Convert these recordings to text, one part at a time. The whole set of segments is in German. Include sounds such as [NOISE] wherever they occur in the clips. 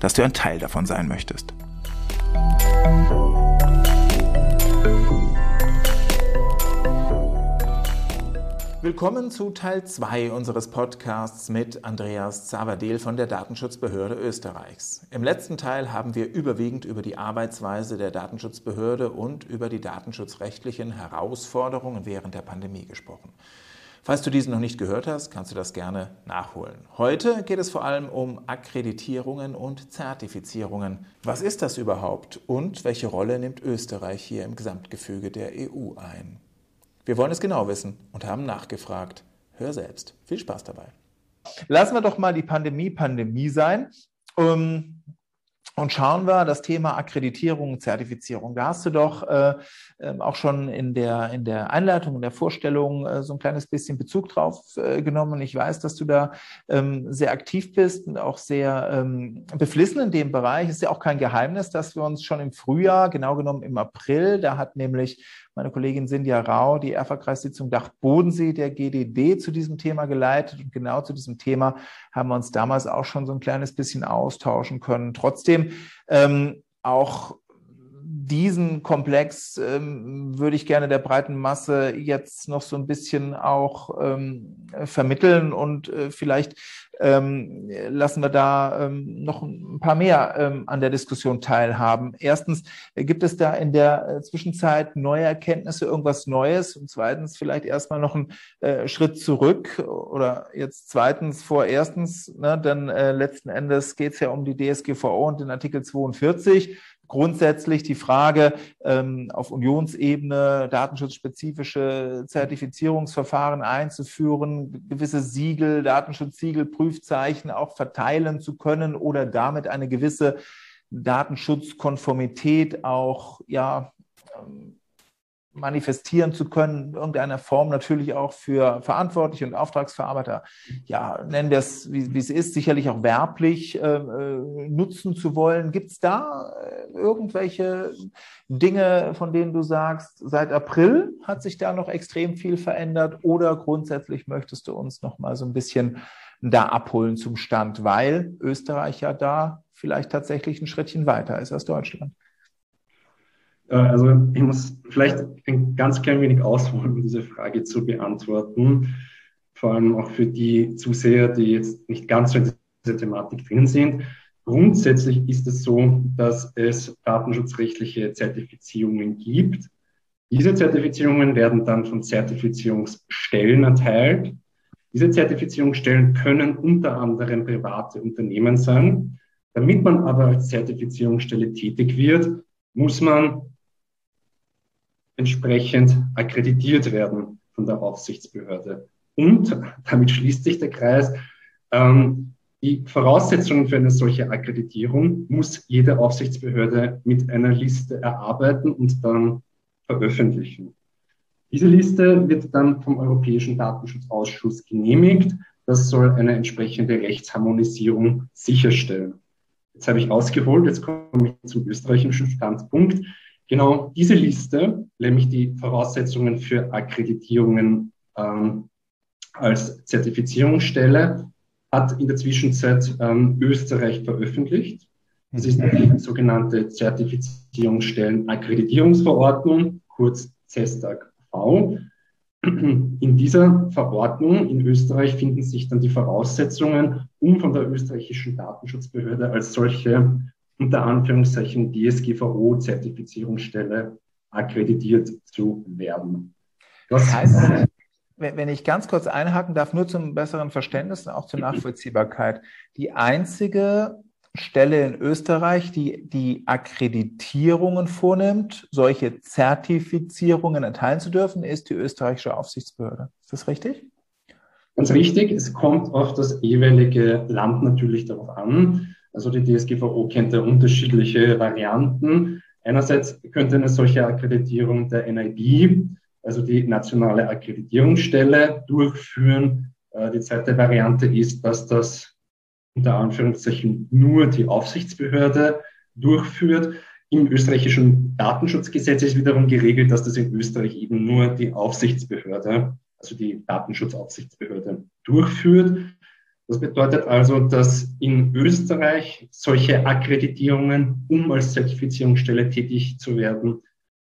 dass du ein Teil davon sein möchtest. Willkommen zu Teil 2 unseres Podcasts mit Andreas Zavadel von der Datenschutzbehörde Österreichs. Im letzten Teil haben wir überwiegend über die Arbeitsweise der Datenschutzbehörde und über die datenschutzrechtlichen Herausforderungen während der Pandemie gesprochen. Falls du diesen noch nicht gehört hast, kannst du das gerne nachholen. Heute geht es vor allem um Akkreditierungen und Zertifizierungen. Was ist das überhaupt und welche Rolle nimmt Österreich hier im Gesamtgefüge der EU ein? Wir wollen es genau wissen und haben nachgefragt. Hör selbst. Viel Spaß dabei. Lassen wir doch mal die Pandemie Pandemie sein. Um, und schauen wir das Thema Akkreditierung, Zertifizierung. Da hast du doch äh, ähm, auch schon in der, in der Einleitung, in der Vorstellung äh, so ein kleines bisschen Bezug drauf äh, genommen. Ich weiß, dass du da ähm, sehr aktiv bist und auch sehr ähm, beflissen in dem Bereich. Ist ja auch kein Geheimnis, dass wir uns schon im Frühjahr, genau genommen im April, da hat nämlich meine Kollegin Sindia Rau die Erfa-Kreissitzung Dach Bodensee der GDD zu diesem Thema geleitet. Und genau zu diesem Thema haben wir uns damals auch schon so ein kleines bisschen austauschen können. Trotzdem ähm, auch diesen Komplex ähm, würde ich gerne der breiten Masse jetzt noch so ein bisschen auch ähm, vermitteln und äh, vielleicht ähm, lassen wir da ähm, noch ein paar mehr ähm, an der Diskussion teilhaben. Erstens, gibt es da in der äh, Zwischenzeit neue Erkenntnisse, irgendwas Neues? Und zweitens, vielleicht erstmal noch einen äh, Schritt zurück oder jetzt zweitens vor erstens, ne, denn äh, letzten Endes geht es ja um die DSGVO und den Artikel 42 grundsätzlich die Frage ähm, auf Unionsebene datenschutzspezifische Zertifizierungsverfahren einzuführen, gewisse Siegel, Datenschutzsiegel, Prüfzeichen auch verteilen zu können oder damit eine gewisse Datenschutzkonformität auch ja ähm, manifestieren zu können, in irgendeiner Form natürlich auch für Verantwortliche und Auftragsverarbeiter, ja, nennen wir es, wie, wie es ist, sicherlich auch werblich äh, äh nutzen zu wollen. Gibt es da äh, irgendwelche Dinge, von denen du sagst, seit April hat sich da noch extrem viel verändert oder grundsätzlich möchtest du uns noch mal so ein bisschen da abholen zum Stand, weil Österreich ja da vielleicht tatsächlich ein Schrittchen weiter ist als Deutschland? Äh, also ich muss vielleicht ein ganz klein wenig ausholen, um diese Frage zu beantworten. Vor allem auch für die Zuseher, die jetzt nicht ganz so in dieser Thematik drin sind. Grundsätzlich ist es so, dass es datenschutzrechtliche Zertifizierungen gibt. Diese Zertifizierungen werden dann von Zertifizierungsstellen erteilt. Diese Zertifizierungsstellen können unter anderem private Unternehmen sein. Damit man aber als Zertifizierungsstelle tätig wird, muss man entsprechend akkreditiert werden von der Aufsichtsbehörde. Und damit schließt sich der Kreis. Ähm, die Voraussetzungen für eine solche Akkreditierung muss jede Aufsichtsbehörde mit einer Liste erarbeiten und dann veröffentlichen. Diese Liste wird dann vom Europäischen Datenschutzausschuss genehmigt. Das soll eine entsprechende Rechtsharmonisierung sicherstellen. Jetzt habe ich ausgeholt, jetzt komme ich zum österreichischen Standpunkt. Genau diese Liste, nämlich die Voraussetzungen für Akkreditierungen ähm, als Zertifizierungsstelle, hat in der Zwischenzeit ähm, Österreich veröffentlicht. Das ist die sogenannte Zertifizierungsstellen-Akkreditierungsverordnung, kurz CESTAG V. In dieser Verordnung in Österreich finden sich dann die Voraussetzungen, um von der österreichischen Datenschutzbehörde als solche unter Anführungszeichen DSGVO-Zertifizierungsstelle akkreditiert zu werden. Das heißt, wenn ich ganz kurz einhaken darf, nur zum besseren Verständnis und auch zur Nachvollziehbarkeit. Die einzige Stelle in Österreich, die die Akkreditierungen vornimmt, solche Zertifizierungen erteilen zu dürfen, ist die österreichische Aufsichtsbehörde. Ist das richtig? Ganz richtig. Es kommt auf das jeweilige Land natürlich darauf an. Also die DSGVO kennt ja unterschiedliche Varianten. Einerseits könnte eine solche Akkreditierung der NIB, also die nationale Akkreditierungsstelle, durchführen. Äh, die zweite Variante ist, dass das unter Anführungszeichen nur die Aufsichtsbehörde durchführt. Im österreichischen Datenschutzgesetz ist wiederum geregelt, dass das in Österreich eben nur die Aufsichtsbehörde, also die Datenschutzaufsichtsbehörde durchführt. Das bedeutet also, dass in Österreich solche Akkreditierungen, um als Zertifizierungsstelle tätig zu werden,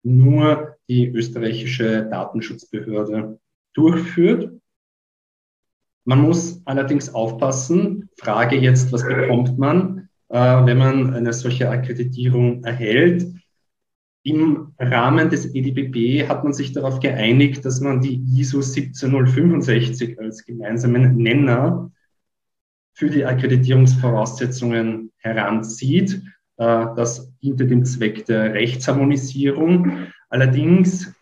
nur die österreichische Datenschutzbehörde durchführt. Man muss allerdings aufpassen. Frage jetzt, was bekommt man, äh, wenn man eine solche Akkreditierung erhält? Im Rahmen des EDBB hat man sich darauf geeinigt, dass man die ISO 17065 als gemeinsamen Nenner für die Akkreditierungsvoraussetzungen heranzieht. Äh, das diente dem Zweck der Rechtsharmonisierung. Allerdings,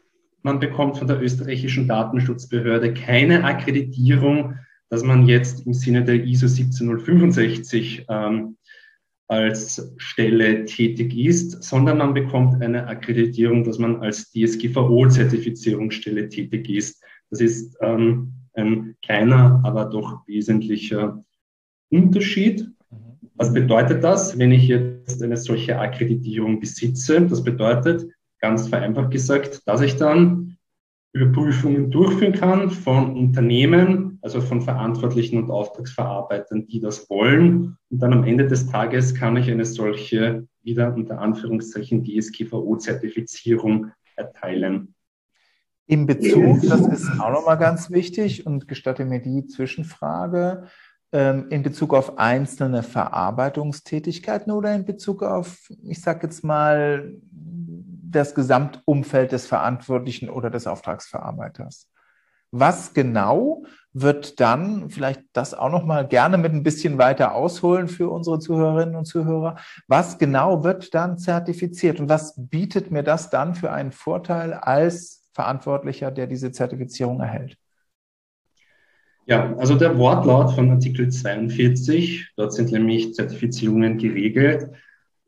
man bekommt von der österreichischen Datenschutzbehörde keine Akkreditierung, dass man jetzt im Sinne der ISO 17065 ähm, als Stelle tätig ist, sondern man bekommt eine Akkreditierung, dass man als DSGVO-Zertifizierungsstelle tätig ist. Das ist ähm, ein kleiner, aber doch wesentlicher Unterschied. Was bedeutet das, wenn ich jetzt eine solche Akkreditierung besitze? Das bedeutet, ganz vereinfacht gesagt, dass ich dann Überprüfungen durchführen kann von Unternehmen, also von Verantwortlichen und Auftragsverarbeitern, die das wollen. Und dann am Ende des Tages kann ich eine solche wieder unter Anführungszeichen DSGVO-Zertifizierung erteilen. In Bezug, das ist auch nochmal ganz wichtig und gestatte mir die Zwischenfrage, in Bezug auf einzelne Verarbeitungstätigkeiten oder in Bezug auf, ich sage jetzt mal, das Gesamtumfeld des Verantwortlichen oder des Auftragsverarbeiters. Was genau wird dann, vielleicht das auch noch mal gerne mit ein bisschen weiter ausholen für unsere Zuhörerinnen und Zuhörer, was genau wird dann zertifiziert und was bietet mir das dann für einen Vorteil als Verantwortlicher, der diese Zertifizierung erhält? Ja, also der Wortlaut von Artikel 42, dort sind nämlich Zertifizierungen geregelt,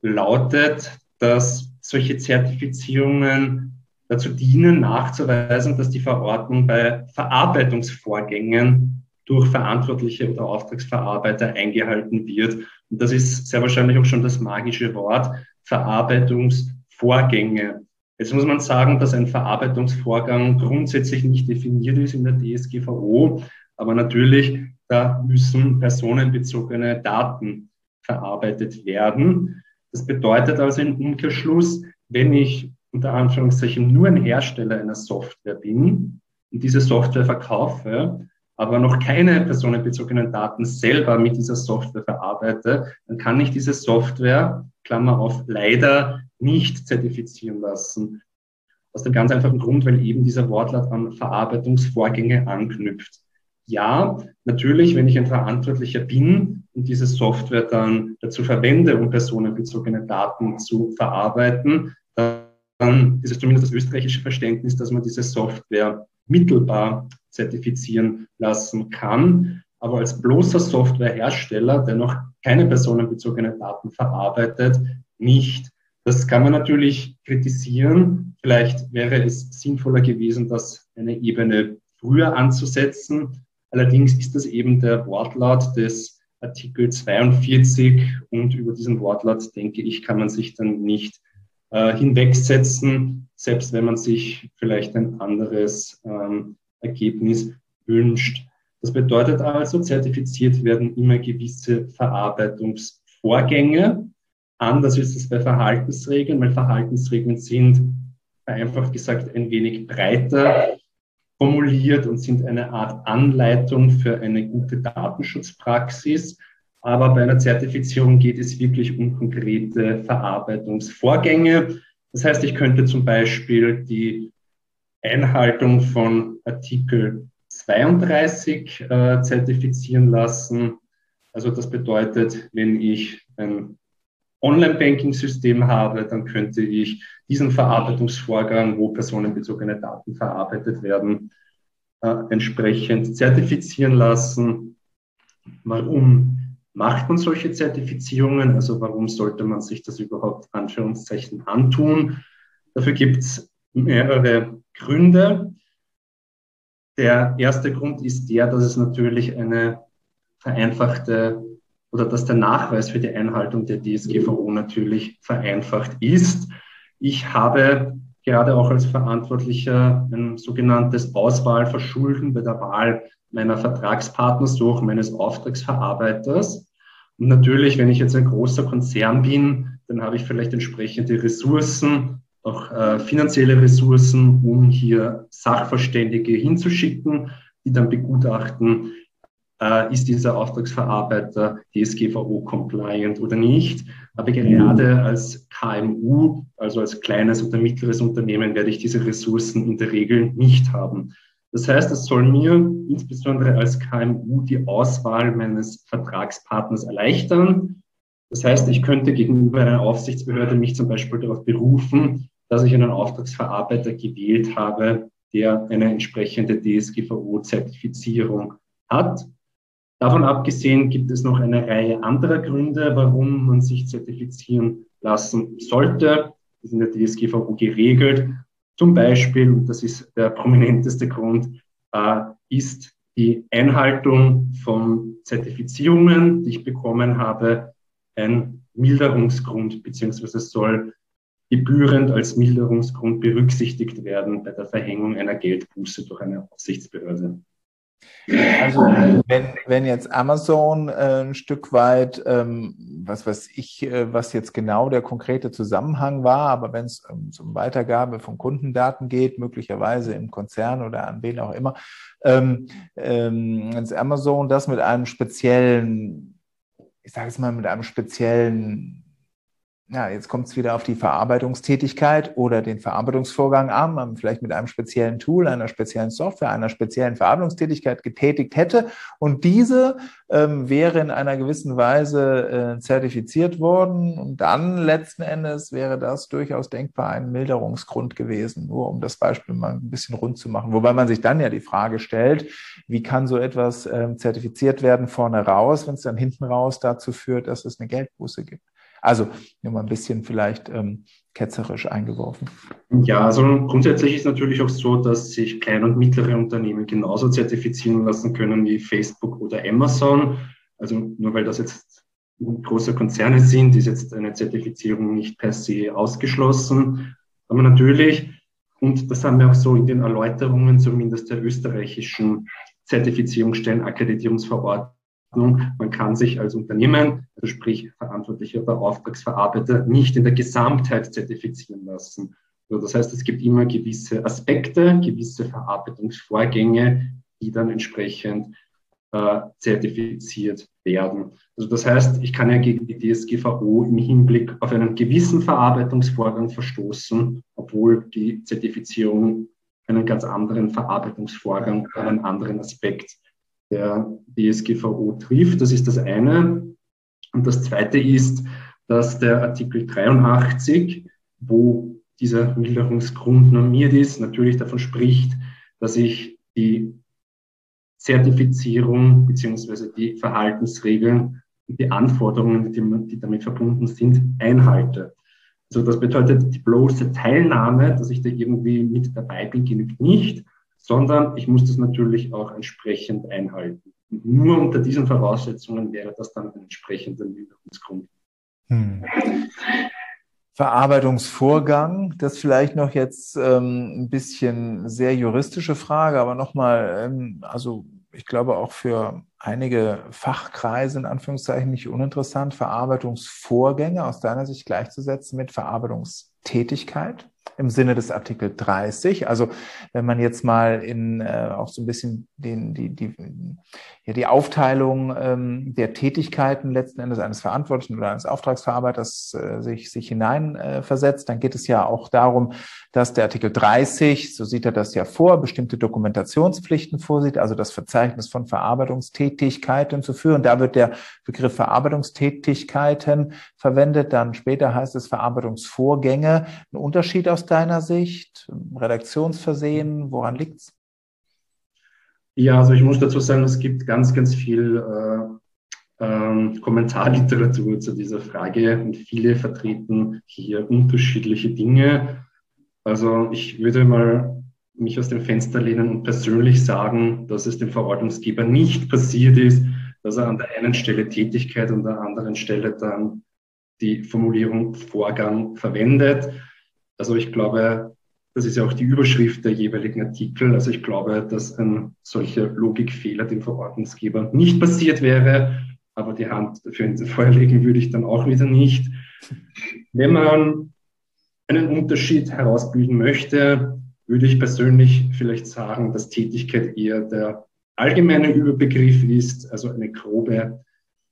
lautet, dass solche Zertifizierungen dazu dienen, nachzuweisen, dass die Verordnung bei Verarbeitungsvorgängen durch Verantwortliche oder Auftragsverarbeiter eingehalten wird. Und das ist sehr wahrscheinlich auch schon das magische Wort Verarbeitungsvorgänge. Jetzt muss man sagen, dass ein Verarbeitungsvorgang grundsätzlich nicht definiert ist in der DSGVO, aber natürlich, da müssen personenbezogene Daten verarbeitet werden. Das bedeutet also im Umkehrschluss, wenn ich unter Anführungszeichen nur ein Hersteller einer Software bin und diese Software verkaufe, aber noch keine personenbezogenen Daten selber mit dieser Software verarbeite, dann kann ich diese Software, Klammer auf, leider nicht zertifizieren lassen. Aus dem ganz einfachen Grund, weil eben dieser Wortlaut an Verarbeitungsvorgänge anknüpft ja, natürlich, wenn ich ein Verantwortlicher bin und diese Software dann dazu verwende, um personenbezogene Daten zu verarbeiten, dann ist es zumindest das österreichische Verständnis, dass man diese Software mittelbar zertifizieren lassen kann. Aber als bloßer Softwarehersteller, der noch keine personenbezogenen Daten verarbeitet, nicht. Das kann man natürlich kritisieren. Vielleicht wäre es sinnvoller gewesen, das eine Ebene früher anzusetzen. Allerdings ist das eben der Wortlaut des Artikel 42 und über diesen Wortlaut, denke ich, kann man sich dann nicht äh, hinwegsetzen, selbst wenn man sich vielleicht ein anderes ähm, Ergebnis wünscht. Das bedeutet also, zertifiziert werden immer gewisse Verarbeitungsvorgänge. Anders ist es bei Verhaltensregeln, weil Verhaltensregeln sind vereinfacht gesagt ein wenig breiter formuliert und sind eine Art Anleitung für eine gute Datenschutzpraxis. Aber bei einer Zertifizierung geht es wirklich um konkrete Verarbeitungsvorgänge. Das heißt, ich könnte zum Beispiel die Einhaltung von Artikel 32 äh, zertifizieren lassen. Also das bedeutet, wenn ich ein Online-Banking-System habe, dann könnte ich diesen Verarbeitungsvorgang, wo personenbezogene Daten verarbeitet werden, äh, entsprechend zertifizieren lassen. Warum? macht man solche Zertifizierungen? Also warum sollte man sich das überhaupt Anführungszeichen antun? Dafür gibt es mehrere Gründe. Der erste Grund ist der, dass es natürlich eine vereinfachte oder dass der Nachweis für die Einhaltung der DSGVO natürlich vereinfacht ist. Ich habe gerade auch als Verantwortlicher ein sogenanntes Auswahlverschulden bei der Wahl meiner Vertragspartnersuche, meines Auftragsverarbeiters. Und natürlich, wenn ich jetzt ein großer Konzern bin, dann habe ich vielleicht entsprechende Ressourcen, auch äh, finanzielle Ressourcen, um hier Sachverständige hinzuschicken, die dann begutachten, äh, ist dieser Auftragsverarbeiter DSGVO-compliant oder nicht. Aber gerade als KMU, also als kleines oder mittleres Unternehmen, werde ich diese Ressourcen in der Regel nicht haben. Das heißt, es soll mir insbesondere als KMU die Auswahl meines Vertragspartners erleichtern. Das heißt, ich könnte gegenüber einer Aufsichtsbehörde mich zum Beispiel darauf berufen, dass ich einen Auftragsverarbeiter gewählt habe, der eine entsprechende DSGVO-Zertifizierung hat. Davon abgesehen gibt es noch eine Reihe anderer Gründe, warum man sich zertifizieren lassen sollte. Das ist in der DSGVO geregelt. Zum Beispiel, und das ist der prominenteste Grund, äh, ist die Einhaltung von Zertifizierungen, die ich bekommen habe, ein Milderungsgrund, beziehungsweise soll gebührend als Milderungsgrund berücksichtigt werden bei der Verhängung einer Geldbuße durch eine Aufsichtsbehörde. Also wenn, wenn jetzt Amazon äh, ein Stück weit, ähm, was weiß ich, äh, was jetzt genau der konkrete Zusammenhang war, aber wenn es ähm, um Weitergabe von Kundendaten geht, möglicherweise im Konzern oder an wen auch immer, ähm, ähm, wenn Amazon das mit einem speziellen, ich sage es mal, mit einem speziellen ja, jetzt kommt es wieder auf die Verarbeitungstätigkeit oder den Verarbeitungsvorgang an, vielleicht mit einem speziellen Tool, einer speziellen Software, einer speziellen Verarbeitungstätigkeit getätigt hätte und diese ähm, wäre in einer gewissen Weise äh, zertifiziert worden und dann letzten Endes wäre das durchaus denkbar ein Milderungsgrund gewesen, nur um das Beispiel mal ein bisschen rund zu machen. Wobei man sich dann ja die Frage stellt, wie kann so etwas ähm, zertifiziert werden vorne raus, wenn es dann hinten raus dazu führt, dass es eine Geldbuße gibt. Also nur mal ein bisschen vielleicht ähm, ketzerisch eingeworfen. Ja, also grundsätzlich ist natürlich auch so, dass sich kleine und mittlere Unternehmen genauso zertifizieren lassen können wie Facebook oder Amazon. Also nur weil das jetzt große Konzerne sind, ist jetzt eine Zertifizierung nicht per se ausgeschlossen. Aber natürlich, und das haben wir auch so in den Erläuterungen zumindest der österreichischen Zertifizierungsstellen, Akkreditierungsverordnung, man kann sich als Unternehmen, also sprich verantwortlicher oder Auftragsverarbeiter, nicht in der Gesamtheit zertifizieren lassen. Also das heißt, es gibt immer gewisse Aspekte, gewisse Verarbeitungsvorgänge, die dann entsprechend äh, zertifiziert werden. Also das heißt, ich kann ja gegen die DSGVO im Hinblick auf einen gewissen Verarbeitungsvorgang verstoßen, obwohl die Zertifizierung einen ganz anderen Verarbeitungsvorgang, einen anderen Aspekt der DSGVO trifft. Das ist das eine. Und das zweite ist, dass der Artikel 83, wo dieser Milderungsgrund normiert ist, natürlich davon spricht, dass ich die Zertifizierung beziehungsweise die Verhaltensregeln und die Anforderungen, die, die damit verbunden sind, einhalte. Also das bedeutet, die bloße Teilnahme, dass ich da irgendwie mit dabei bin, genügt nicht, sondern ich muss das natürlich auch entsprechend einhalten. Und nur unter diesen Voraussetzungen wäre das dann ein entsprechender Minderungsgrund. Hm. Verarbeitungsvorgang, das vielleicht noch jetzt ähm, ein bisschen sehr juristische Frage, aber nochmal, ähm, also ich glaube auch für einige Fachkreise in Anführungszeichen nicht uninteressant, Verarbeitungsvorgänge aus deiner Sicht gleichzusetzen mit Verarbeitungstätigkeit im Sinne des Artikel 30. Also wenn man jetzt mal in äh, auch so ein bisschen den, die, die, ja, die Aufteilung ähm, der Tätigkeiten letzten Endes eines Verantwortlichen oder eines Auftragsverarbeiters äh, sich, sich hineinversetzt, äh, dann geht es ja auch darum, dass der Artikel 30, so sieht er das ja vor, bestimmte Dokumentationspflichten vorsieht, also das Verzeichnis von Verarbeitungstätigkeiten zu führen. Da wird der Begriff Verarbeitungstätigkeiten verwendet. Dann später heißt es Verarbeitungsvorgänge. Ein Unterschied aus deiner Sicht? Redaktionsversehen? Woran liegt's? Ja, also ich muss dazu sagen, es gibt ganz, ganz viel äh, ähm, Kommentarliteratur zu dieser Frage und viele vertreten hier unterschiedliche Dinge. Also ich würde mal mich aus dem Fenster lehnen und persönlich sagen, dass es dem Verordnungsgeber nicht passiert ist, dass er an der einen Stelle Tätigkeit und an der anderen Stelle dann die Formulierung Vorgang verwendet. Also ich glaube, das ist ja auch die Überschrift der jeweiligen Artikel. Also ich glaube, dass ein solcher Logikfehler dem Verordnungsgeber nicht passiert wäre, aber die Hand dafür ins Feuer legen würde ich dann auch wieder nicht. Wenn man einen Unterschied herausbilden möchte, würde ich persönlich vielleicht sagen, dass Tätigkeit eher der allgemeine Überbegriff ist, also eine grobe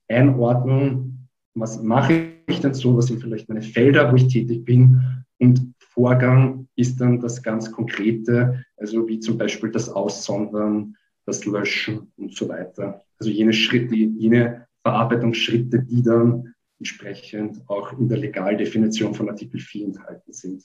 Einordnung. Was mache ich denn so? Was sind vielleicht meine Felder, wo ich tätig bin? Und Vorgang ist dann das ganz Konkrete, also wie zum Beispiel das Aussondern, das Löschen und so weiter. Also jene Schritte, jene Verarbeitungsschritte, die dann entsprechend auch in der Legaldefinition von Artikel 4 enthalten sind.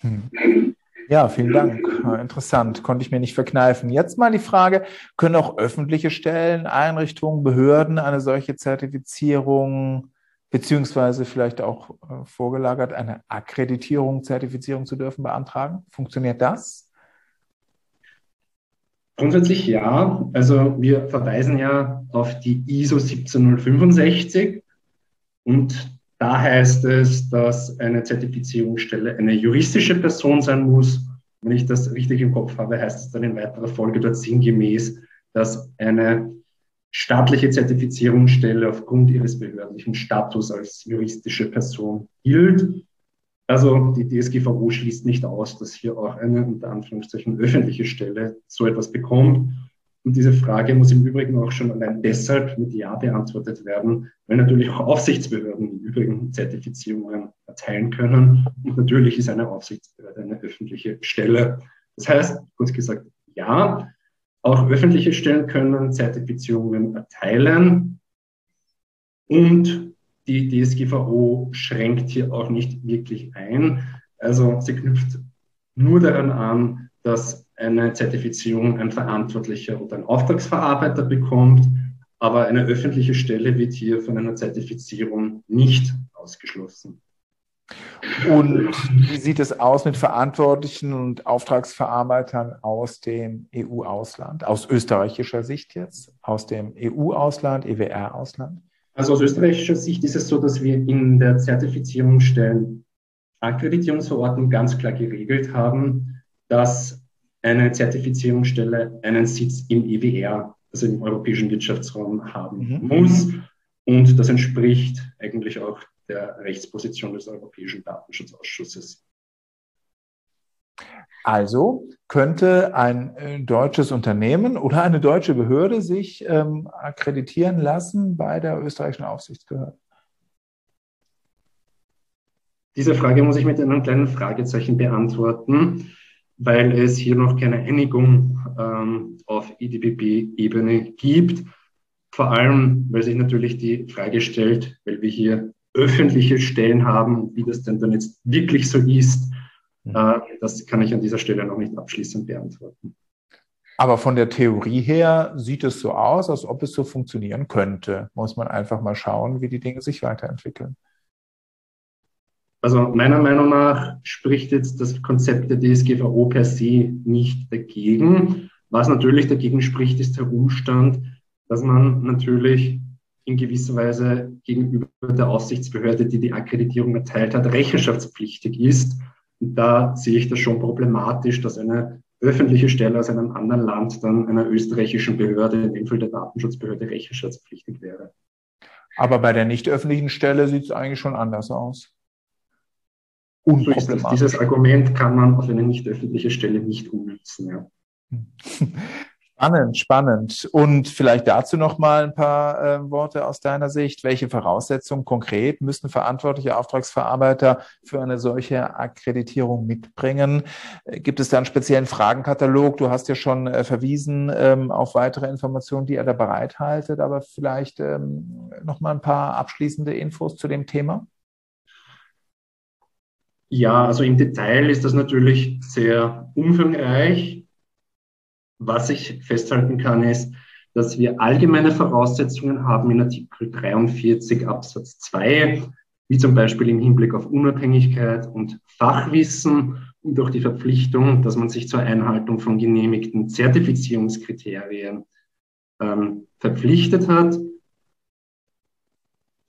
Hm. Ja, vielen Dank. Interessant, konnte ich mir nicht verkneifen. Jetzt mal die Frage, können auch öffentliche Stellen, Einrichtungen, Behörden eine solche Zertifizierung beziehungsweise vielleicht auch äh, vorgelagert eine Akkreditierung, Zertifizierung zu dürfen, beantragen? Funktioniert das? Grundsätzlich ja. Also wir verweisen ja auf die ISO 17065 und da heißt es, dass eine Zertifizierungsstelle eine juristische Person sein muss. Wenn ich das richtig im Kopf habe, heißt es dann in weiterer Folge dort sinngemäß, dass eine staatliche Zertifizierungsstelle aufgrund ihres behördlichen Status als juristische Person gilt. Also die DSGVO schließt nicht aus, dass hier auch eine unter Anführungszeichen öffentliche Stelle so etwas bekommt. Und diese Frage muss im Übrigen auch schon allein deshalb mit Ja beantwortet werden, weil natürlich auch Aufsichtsbehörden im Übrigen Zertifizierungen erteilen können. Und natürlich ist eine Aufsichtsbehörde eine öffentliche Stelle. Das heißt, kurz gesagt, ja, auch öffentliche Stellen können Zertifizierungen erteilen. Und die DSGVO schränkt hier auch nicht wirklich ein. Also sie knüpft nur daran an, dass eine Zertifizierung ein Verantwortlicher oder ein Auftragsverarbeiter bekommt, aber eine öffentliche Stelle wird hier von einer Zertifizierung nicht ausgeschlossen. Und wie sieht es aus mit Verantwortlichen und Auftragsverarbeitern aus dem EU-Ausland, aus österreichischer Sicht jetzt, aus dem EU-Ausland, EWR-Ausland? Also aus österreichischer Sicht ist es so, dass wir in der Zertifizierungsstellen Akkreditierungsverordnung ganz klar geregelt haben, dass eine Zertifizierungsstelle einen Sitz im EWR, also im Europäischen Wirtschaftsraum, haben mhm. muss. Und das entspricht eigentlich auch der Rechtsposition des Europäischen Datenschutzausschusses. Also könnte ein äh, deutsches Unternehmen oder eine deutsche Behörde sich ähm, akkreditieren lassen bei der österreichischen Aufsichtsbehörde? Diese Frage muss ich mit einem kleinen Fragezeichen beantworten weil es hier noch keine Einigung ähm, auf IDBB-Ebene gibt. Vor allem, weil sich natürlich die Frage stellt, weil wir hier öffentliche Stellen haben, wie das denn dann jetzt wirklich so ist, mhm. äh, das kann ich an dieser Stelle noch nicht abschließend beantworten. Aber von der Theorie her sieht es so aus, als ob es so funktionieren könnte. Muss man einfach mal schauen, wie die Dinge sich weiterentwickeln. Also meiner Meinung nach spricht jetzt das Konzept der DSGVO per se nicht dagegen. Was natürlich dagegen spricht, ist der Umstand, dass man natürlich in gewisser Weise gegenüber der Aufsichtsbehörde, die die Akkreditierung erteilt hat, rechenschaftspflichtig ist. Und da sehe ich das schon problematisch, dass eine öffentliche Stelle aus einem anderen Land dann einer österreichischen Behörde, in dem Fall der Datenschutzbehörde, rechenschaftspflichtig wäre. Aber bei der nicht öffentlichen Stelle sieht es eigentlich schon anders aus unproblematisch. Dieses Argument kann man auf eine nicht öffentliche Stelle nicht umnutzen. Ja. [LAUGHS] Spannend, spannend. Und vielleicht dazu noch mal ein paar äh, Worte aus deiner Sicht. Welche Voraussetzungen konkret müssen verantwortliche Auftragsverarbeiter für eine solche Akkreditierung mitbringen? Äh, gibt es da einen speziellen Fragenkatalog? Du hast ja schon äh, verwiesen ähm, auf weitere Informationen, die ihr da bereithaltet, aber vielleicht ähm, noch mal ein paar abschließende Infos zu dem Thema? Ja, also im Detail ist das natürlich sehr umfangreich. Was ich festhalten kann, ist, dass wir allgemeine Voraussetzungen haben in Artikel 43 Absatz 2, wie zum Beispiel im Hinblick auf Unabhängigkeit und Fachwissen und auch die Verpflichtung, dass man sich zur Einhaltung von genehmigten Zertifizierungskriterien ähm, verpflichtet hat.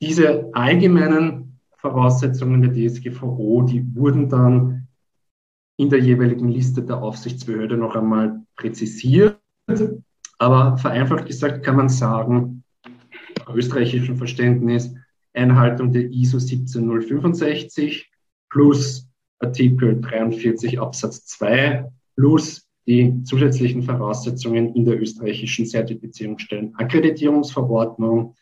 Diese allgemeinen Voraussetzungen der DSGVO, die wurden dann in der jeweiligen Liste der Aufsichtsbehörde noch einmal präzisiert. Aber vereinfacht gesagt kann man sagen, österreichischem Verständnis, Einhaltung der ISO 17065 plus Artikel 43 Absatz 2 plus die zusätzlichen Voraussetzungen in der österreichischen Zertifizierungsstellen Akkreditierungsverordnung.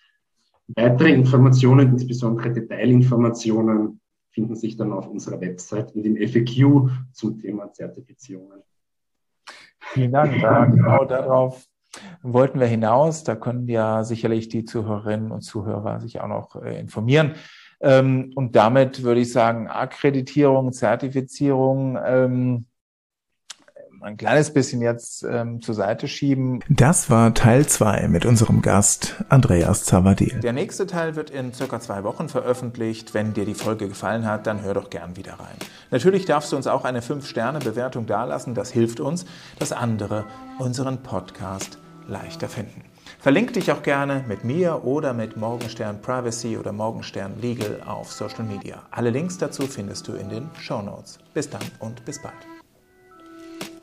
Weitere Informationen, insbesondere Detailinformationen, finden sich dann auf unserer Website in dem FAQ zum Thema Zertifizierungen. Vielen Dank. [LAUGHS] Da, genau darauf wollten wir hinaus. Da können ja sicherlich die Zuhörerinnen und Zuhörer sich auch noch äh, informieren. Ähm, und damit würde ich sagen, Akkreditierung, Zertifizierung, ähm, ein kleines bisschen jetzt ähm, zur Seite schieben. Das war Teil 2 mit unserem Gast Andreas Zavadil. Der nächste Teil wird in circa zwei Wochen veröffentlicht. Wenn dir die Folge gefallen hat, dann hör doch gern wieder rein. Natürlich darfst du uns auch eine 5-Sterne-Bewertung dalassen. Das hilft uns, dass andere unseren Podcast leichter finden. Verlink dich auch gerne mit mir oder mit Morgenstern Privacy oder Morgenstern Legal auf Social Media. Alle Links dazu findest du in den Show Notes. Bis dann und bis bald.